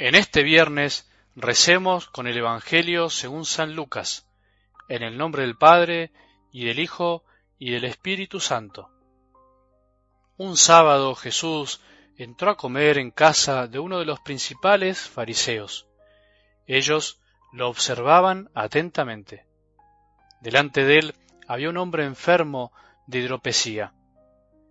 En este viernes recemos con el Evangelio según San Lucas, en el nombre del Padre, y del Hijo, y del Espíritu Santo. Un sábado Jesús entró a comer en casa de uno de los principales fariseos. Ellos lo observaban atentamente. Delante de él había un hombre enfermo de hidropesía.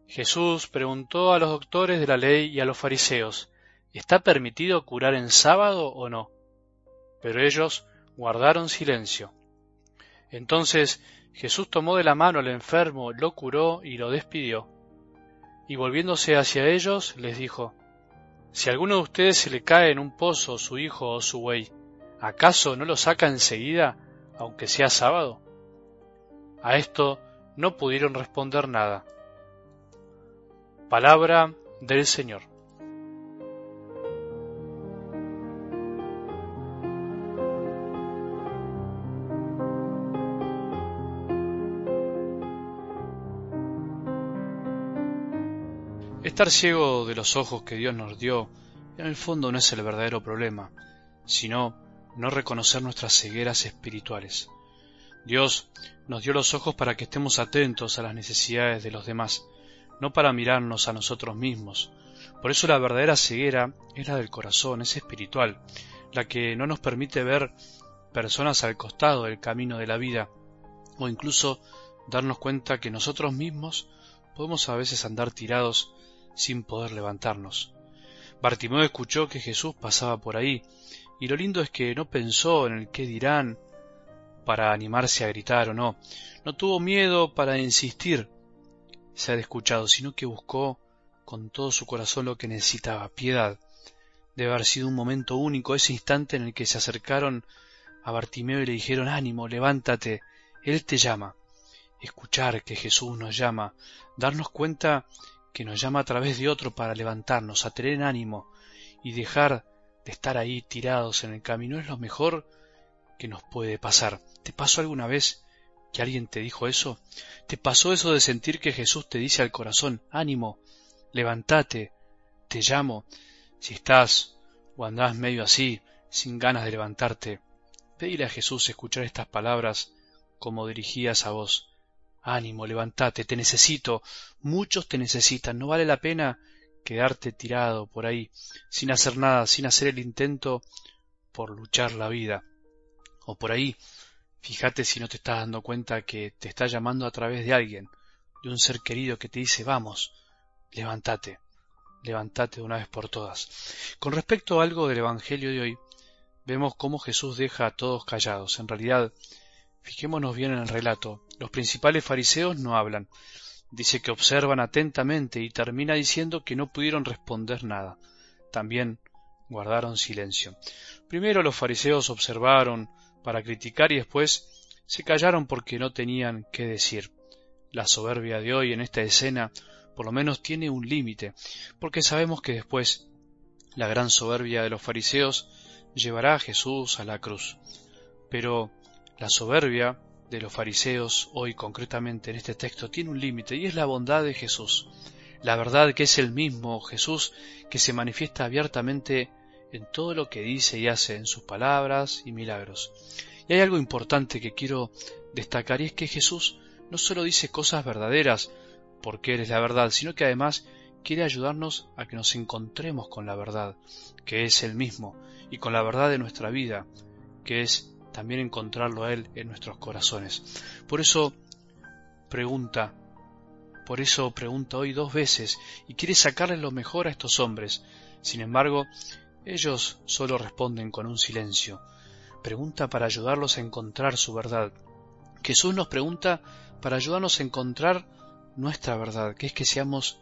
Jesús preguntó a los doctores de la ley y a los fariseos ¿Está permitido curar en sábado o no? Pero ellos guardaron silencio. Entonces Jesús tomó de la mano al enfermo, lo curó y lo despidió. Y volviéndose hacia ellos, les dijo, Si a alguno de ustedes se le cae en un pozo su hijo o su buey, ¿acaso no lo saca enseguida, aunque sea sábado? A esto no pudieron responder nada. Palabra del Señor. Estar ciego de los ojos que Dios nos dio, en el fondo no es el verdadero problema, sino no reconocer nuestras cegueras espirituales. Dios nos dio los ojos para que estemos atentos a las necesidades de los demás, no para mirarnos a nosotros mismos. Por eso la verdadera ceguera es la del corazón, es espiritual, la que no nos permite ver personas al costado del camino de la vida, o incluso darnos cuenta que nosotros mismos podemos a veces andar tirados sin poder levantarnos. Bartimeo escuchó que Jesús pasaba por ahí, y lo lindo es que no pensó en el qué dirán para animarse a gritar o no, no tuvo miedo para insistir ser escuchado, sino que buscó con todo su corazón lo que necesitaba, piedad. Debe haber sido un momento único, ese instante en el que se acercaron a Bartimeo y le dijeron ánimo, levántate, Él te llama. Escuchar que Jesús nos llama, darnos cuenta que nos llama a través de otro para levantarnos, a tener ánimo y dejar de estar ahí tirados en el camino es lo mejor que nos puede pasar. ¿Te pasó alguna vez que alguien te dijo eso? ¿Te pasó eso de sentir que Jesús te dice al corazón, ánimo, levántate, te llamo? Si estás o andás medio así, sin ganas de levantarte, pedile a Jesús escuchar estas palabras como dirigías a vos ánimo, levántate, te necesito, muchos te necesitan, no vale la pena quedarte tirado por ahí, sin hacer nada, sin hacer el intento por luchar la vida. O por ahí, fíjate si no te estás dando cuenta que te está llamando a través de alguien, de un ser querido que te dice, vamos, levántate, levántate de una vez por todas. Con respecto a algo del Evangelio de hoy, vemos cómo Jesús deja a todos callados. En realidad, Fijémonos bien en el relato. Los principales fariseos no hablan. Dice que observan atentamente y termina diciendo que no pudieron responder nada. También guardaron silencio. Primero los fariseos observaron para criticar y después se callaron porque no tenían qué decir. La soberbia de hoy en esta escena por lo menos tiene un límite, porque sabemos que después la gran soberbia de los fariseos llevará a Jesús a la cruz. Pero la soberbia de los fariseos hoy concretamente en este texto tiene un límite y es la bondad de Jesús. La verdad que es el mismo Jesús que se manifiesta abiertamente en todo lo que dice y hace en sus palabras y milagros. Y hay algo importante que quiero destacar y es que Jesús no solo dice cosas verdaderas porque Él es la verdad, sino que además quiere ayudarnos a que nos encontremos con la verdad, que es el mismo, y con la verdad de nuestra vida, que es también encontrarlo a Él en nuestros corazones. Por eso pregunta, por eso pregunta hoy dos veces y quiere sacarle lo mejor a estos hombres. Sin embargo, ellos solo responden con un silencio. Pregunta para ayudarlos a encontrar su verdad. Jesús nos pregunta para ayudarnos a encontrar nuestra verdad, que es que seamos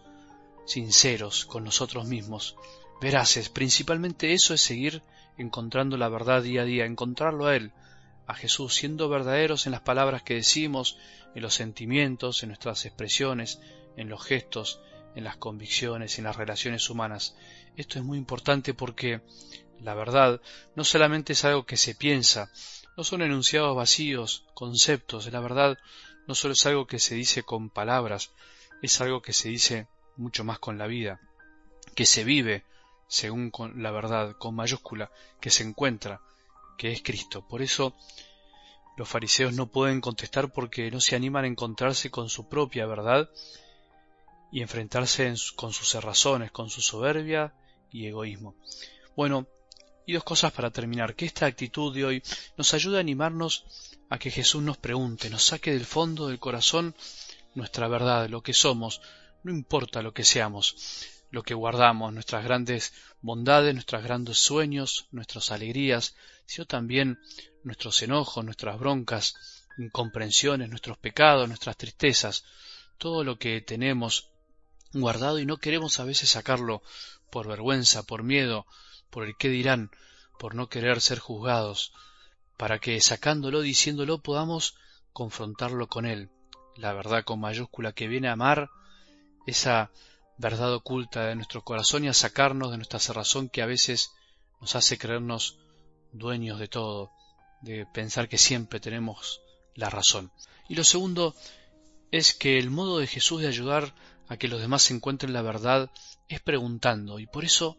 sinceros con nosotros mismos, veraces. Principalmente eso es seguir encontrando la verdad día a día, encontrarlo a Él, a Jesús, siendo verdaderos en las palabras que decimos, en los sentimientos, en nuestras expresiones, en los gestos, en las convicciones, en las relaciones humanas. Esto es muy importante porque la verdad no solamente es algo que se piensa, no son enunciados vacíos, conceptos, la verdad no solo es algo que se dice con palabras, es algo que se dice mucho más con la vida, que se vive según con la verdad con mayúscula que se encuentra, que es Cristo. Por eso los fariseos no pueden contestar porque no se animan a encontrarse con su propia verdad y enfrentarse con sus cerrazones, con su soberbia y egoísmo. Bueno, y dos cosas para terminar, que esta actitud de hoy nos ayude a animarnos a que Jesús nos pregunte, nos saque del fondo del corazón nuestra verdad, lo que somos, no importa lo que seamos, lo que guardamos, nuestras grandes bondades, nuestros grandes sueños, nuestras alegrías, sino también nuestros enojos, nuestras broncas, incomprensiones, nuestros pecados, nuestras tristezas, todo lo que tenemos guardado y no queremos a veces sacarlo por vergüenza, por miedo, por el qué dirán, por no querer ser juzgados, para que sacándolo, diciéndolo, podamos confrontarlo con él, la verdad con mayúscula que viene a amar esa verdad oculta de nuestro corazón y a sacarnos de nuestra cerrazón que a veces nos hace creernos dueños de todo, de pensar que siempre tenemos la razón. Y lo segundo es que el modo de Jesús de ayudar a que los demás encuentren la verdad es preguntando, y por eso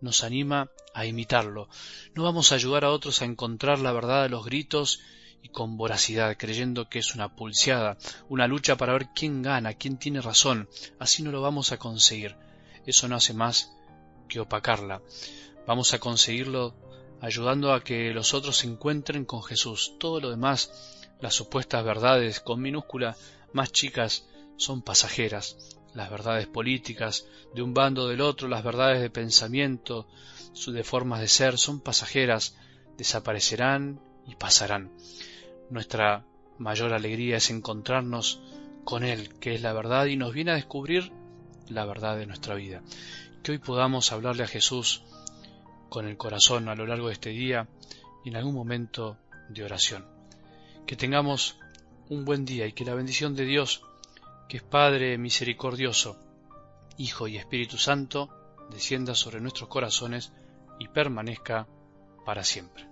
nos anima a imitarlo. No vamos a ayudar a otros a encontrar la verdad a los gritos y con voracidad, creyendo que es una pulseada, una lucha para ver quién gana, quién tiene razón. Así no lo vamos a conseguir. Eso no hace más que opacarla. Vamos a conseguirlo ayudando a que los otros se encuentren con Jesús. Todo lo demás, las supuestas verdades con minúscula más chicas, son pasajeras. Las verdades políticas de un bando del otro, las verdades de pensamiento, de formas de ser, son pasajeras, desaparecerán y pasarán. Nuestra mayor alegría es encontrarnos con Él, que es la verdad, y nos viene a descubrir la verdad de nuestra vida. Que hoy podamos hablarle a Jesús con el corazón a lo largo de este día y en algún momento de oración. Que tengamos un buen día y que la bendición de Dios, que es Padre misericordioso, Hijo y Espíritu Santo, descienda sobre nuestros corazones y permanezca para siempre.